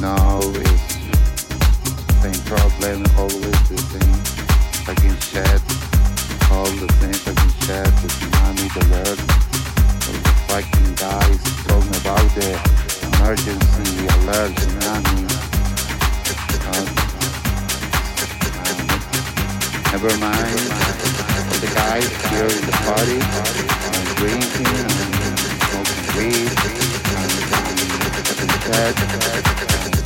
you it's same problem, always the same. I can shed all the things I can shed, the tsunami, the alert, the fucking guys talking about the emergency alert tsunami. Uh, never mind, the guys here in the party are drinking and smoking weed in the bed.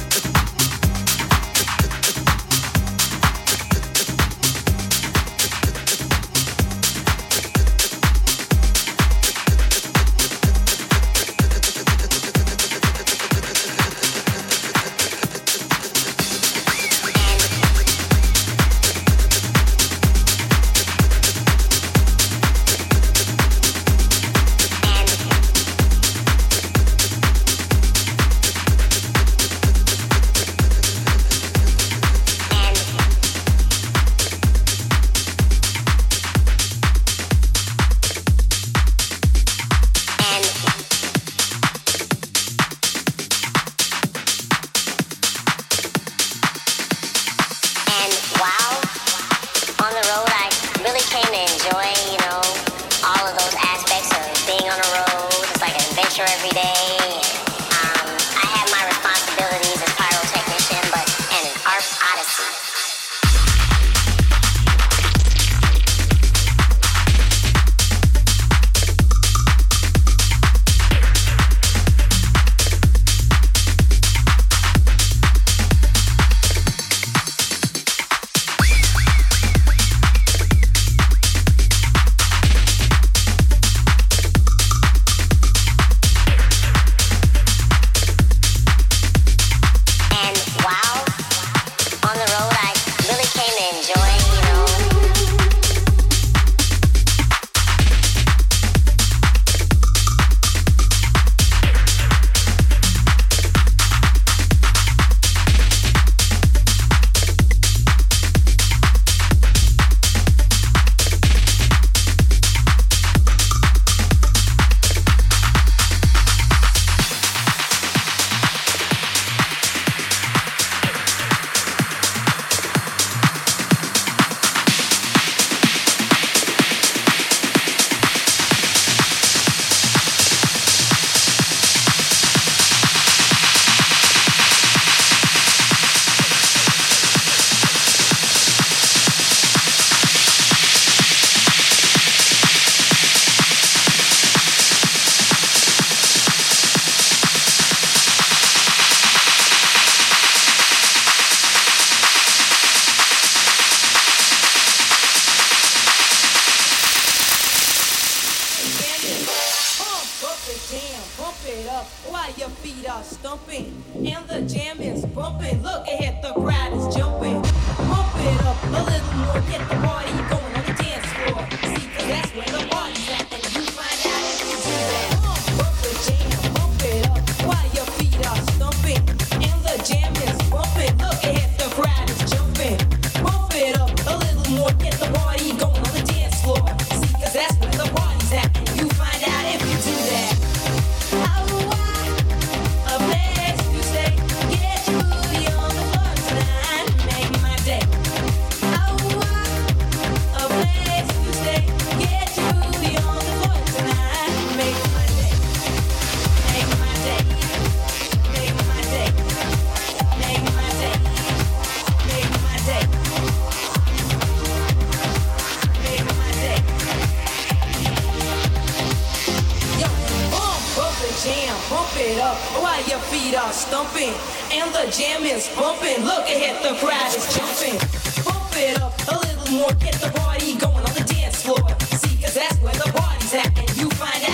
it up while your feet are stumping and the jam is bumping. Look ahead, the crowd is jumping. Bump it up a little more, get the party going on the dance floor. See, cause that's where the party's at, and you find out.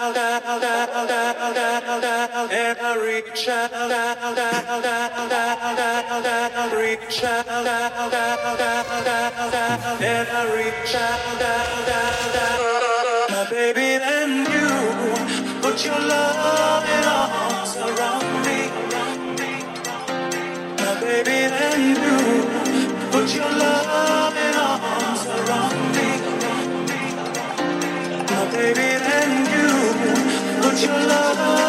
out, out, out, out, out, out, and reach out, out, out, out, out, out, reach out, out, out, out, out, and. Baby, then you put your loving arms around me. Baby, then you put your loving arms around me. Baby your love.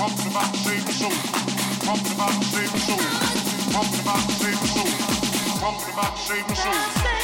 pumping about the same soul, pumping about the same soul, pumping about the same soul my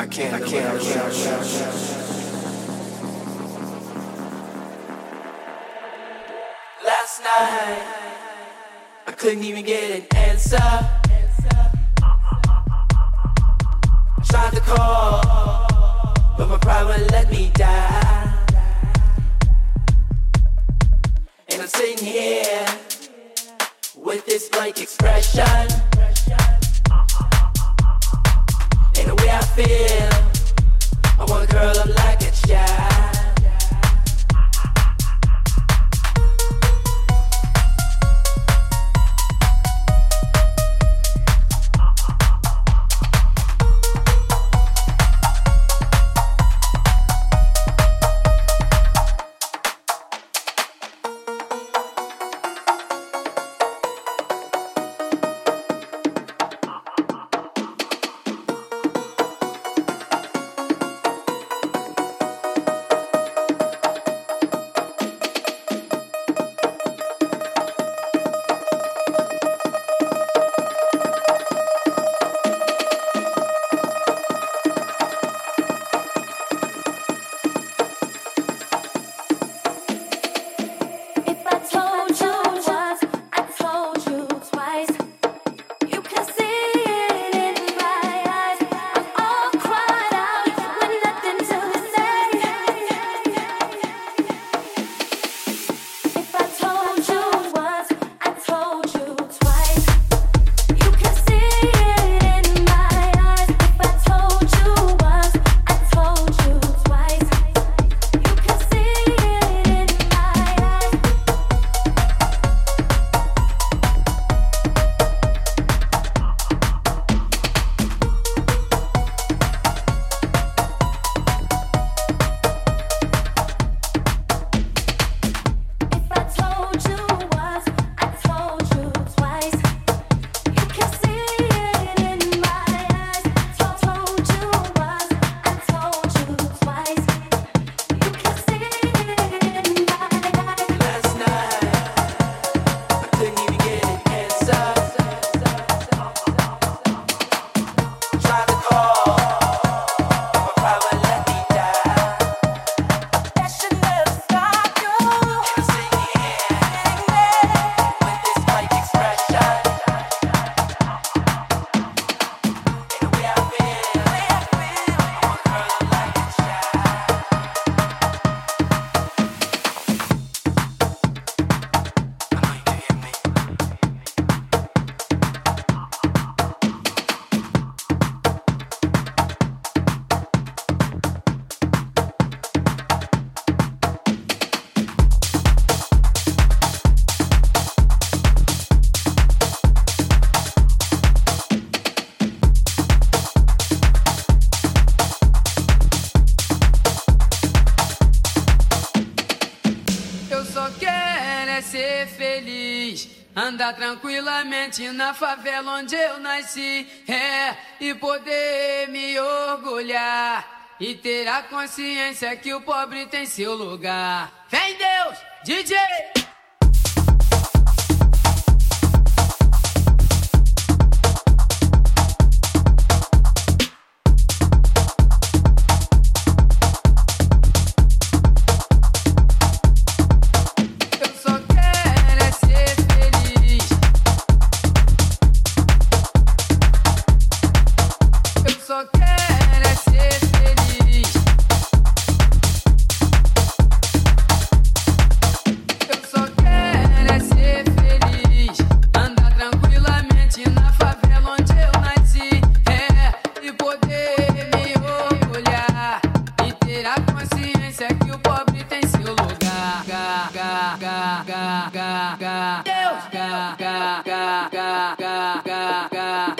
I can't, I can't, I can't. I can't. Last night, I couldn't even get an answer. I tried to call, but my pride wouldn't let me die. And I'm sitting here with this blank expression. feel. I wanna curl up like a child. nasci na favela onde eu nasci, é, e poder me orgulhar e ter a consciência que o pobre tem seu lugar. Vem Deus, DJ! ga ga ga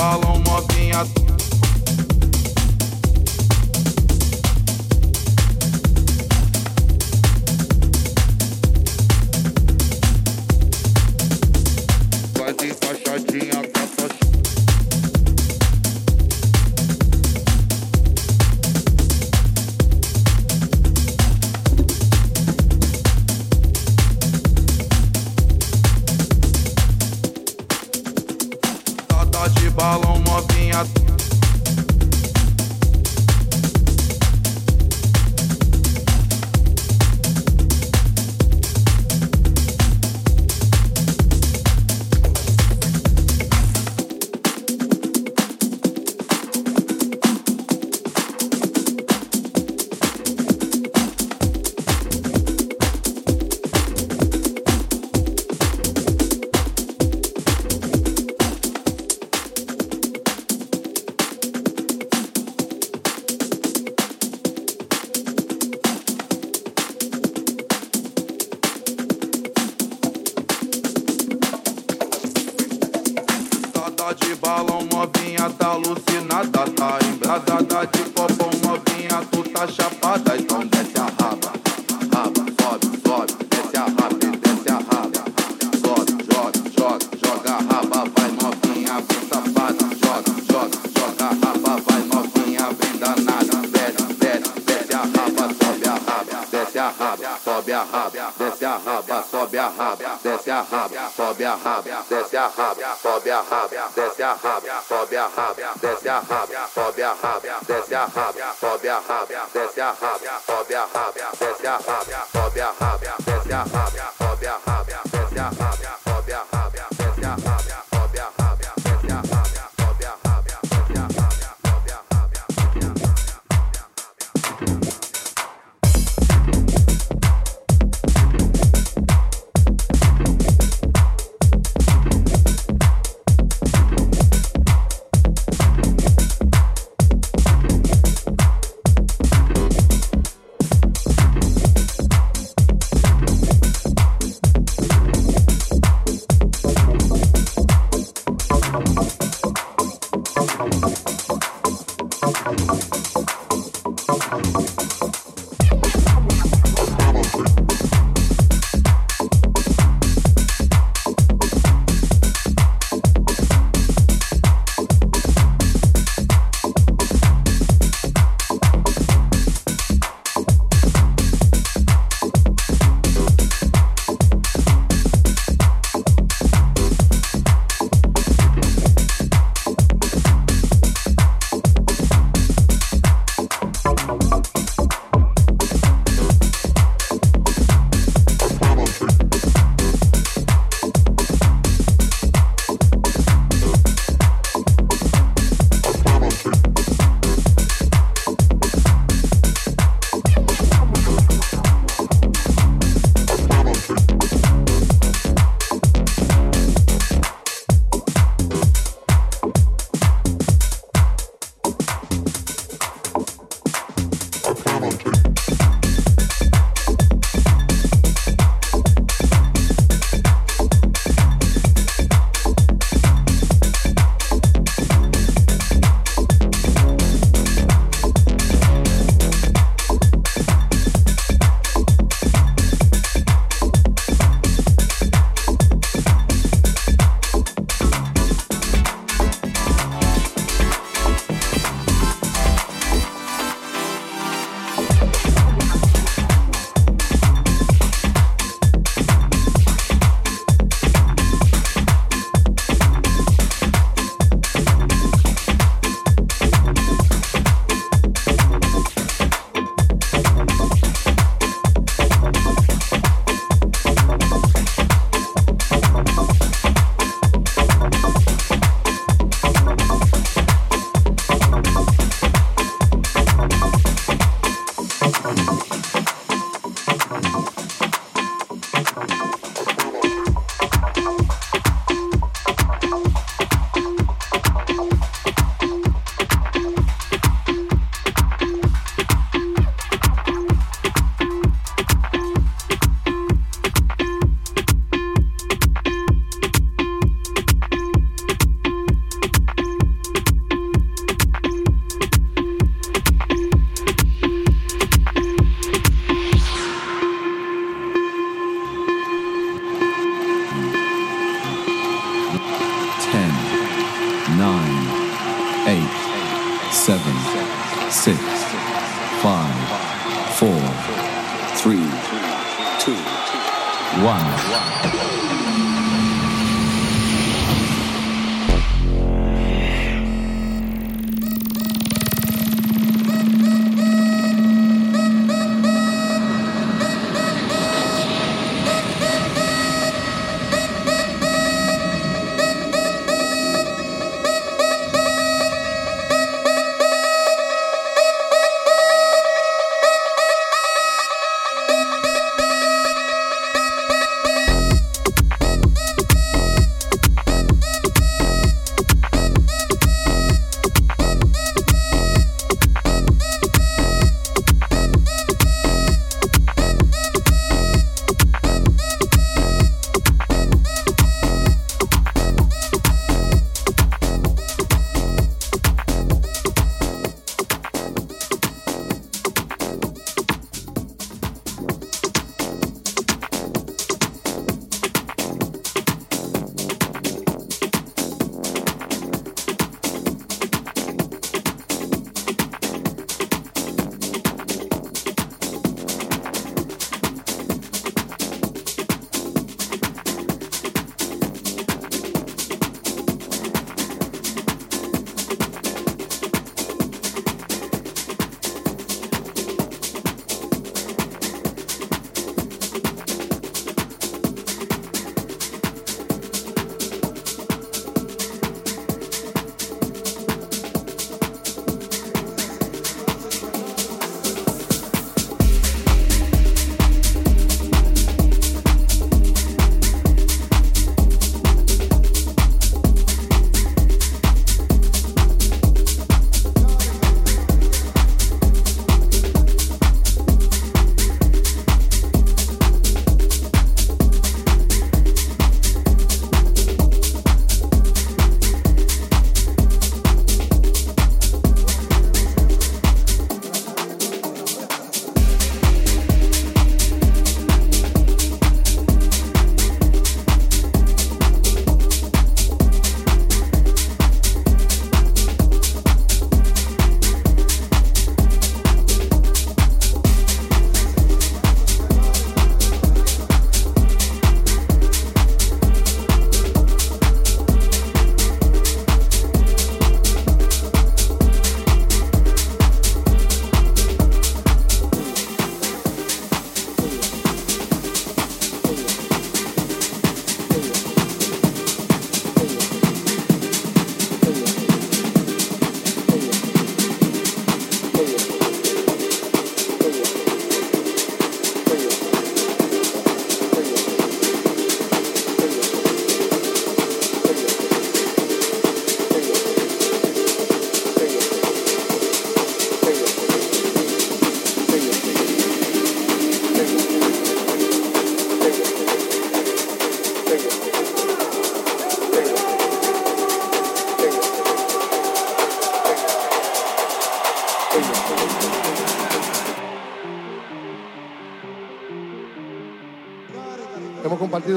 balão novinha a raba, desce a raba, sobe a raba, desce a raba, sobe a raba, desce a raba, sobe a raba, desce a raba, sobe a raba, desce a raba, sobe a raba, desce a raba, sobe a raba, desce a raba, sobe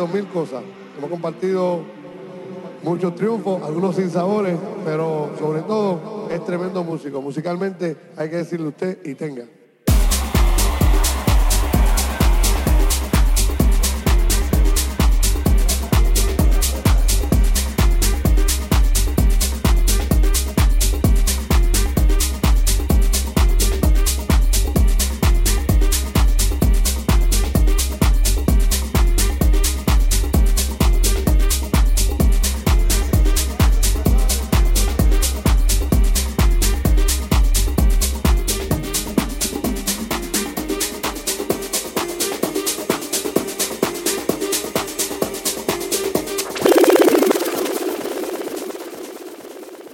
mil cosas. Hemos compartido muchos triunfos, algunos sin sabores, pero sobre todo es tremendo músico. Musicalmente hay que decirle usted y tenga.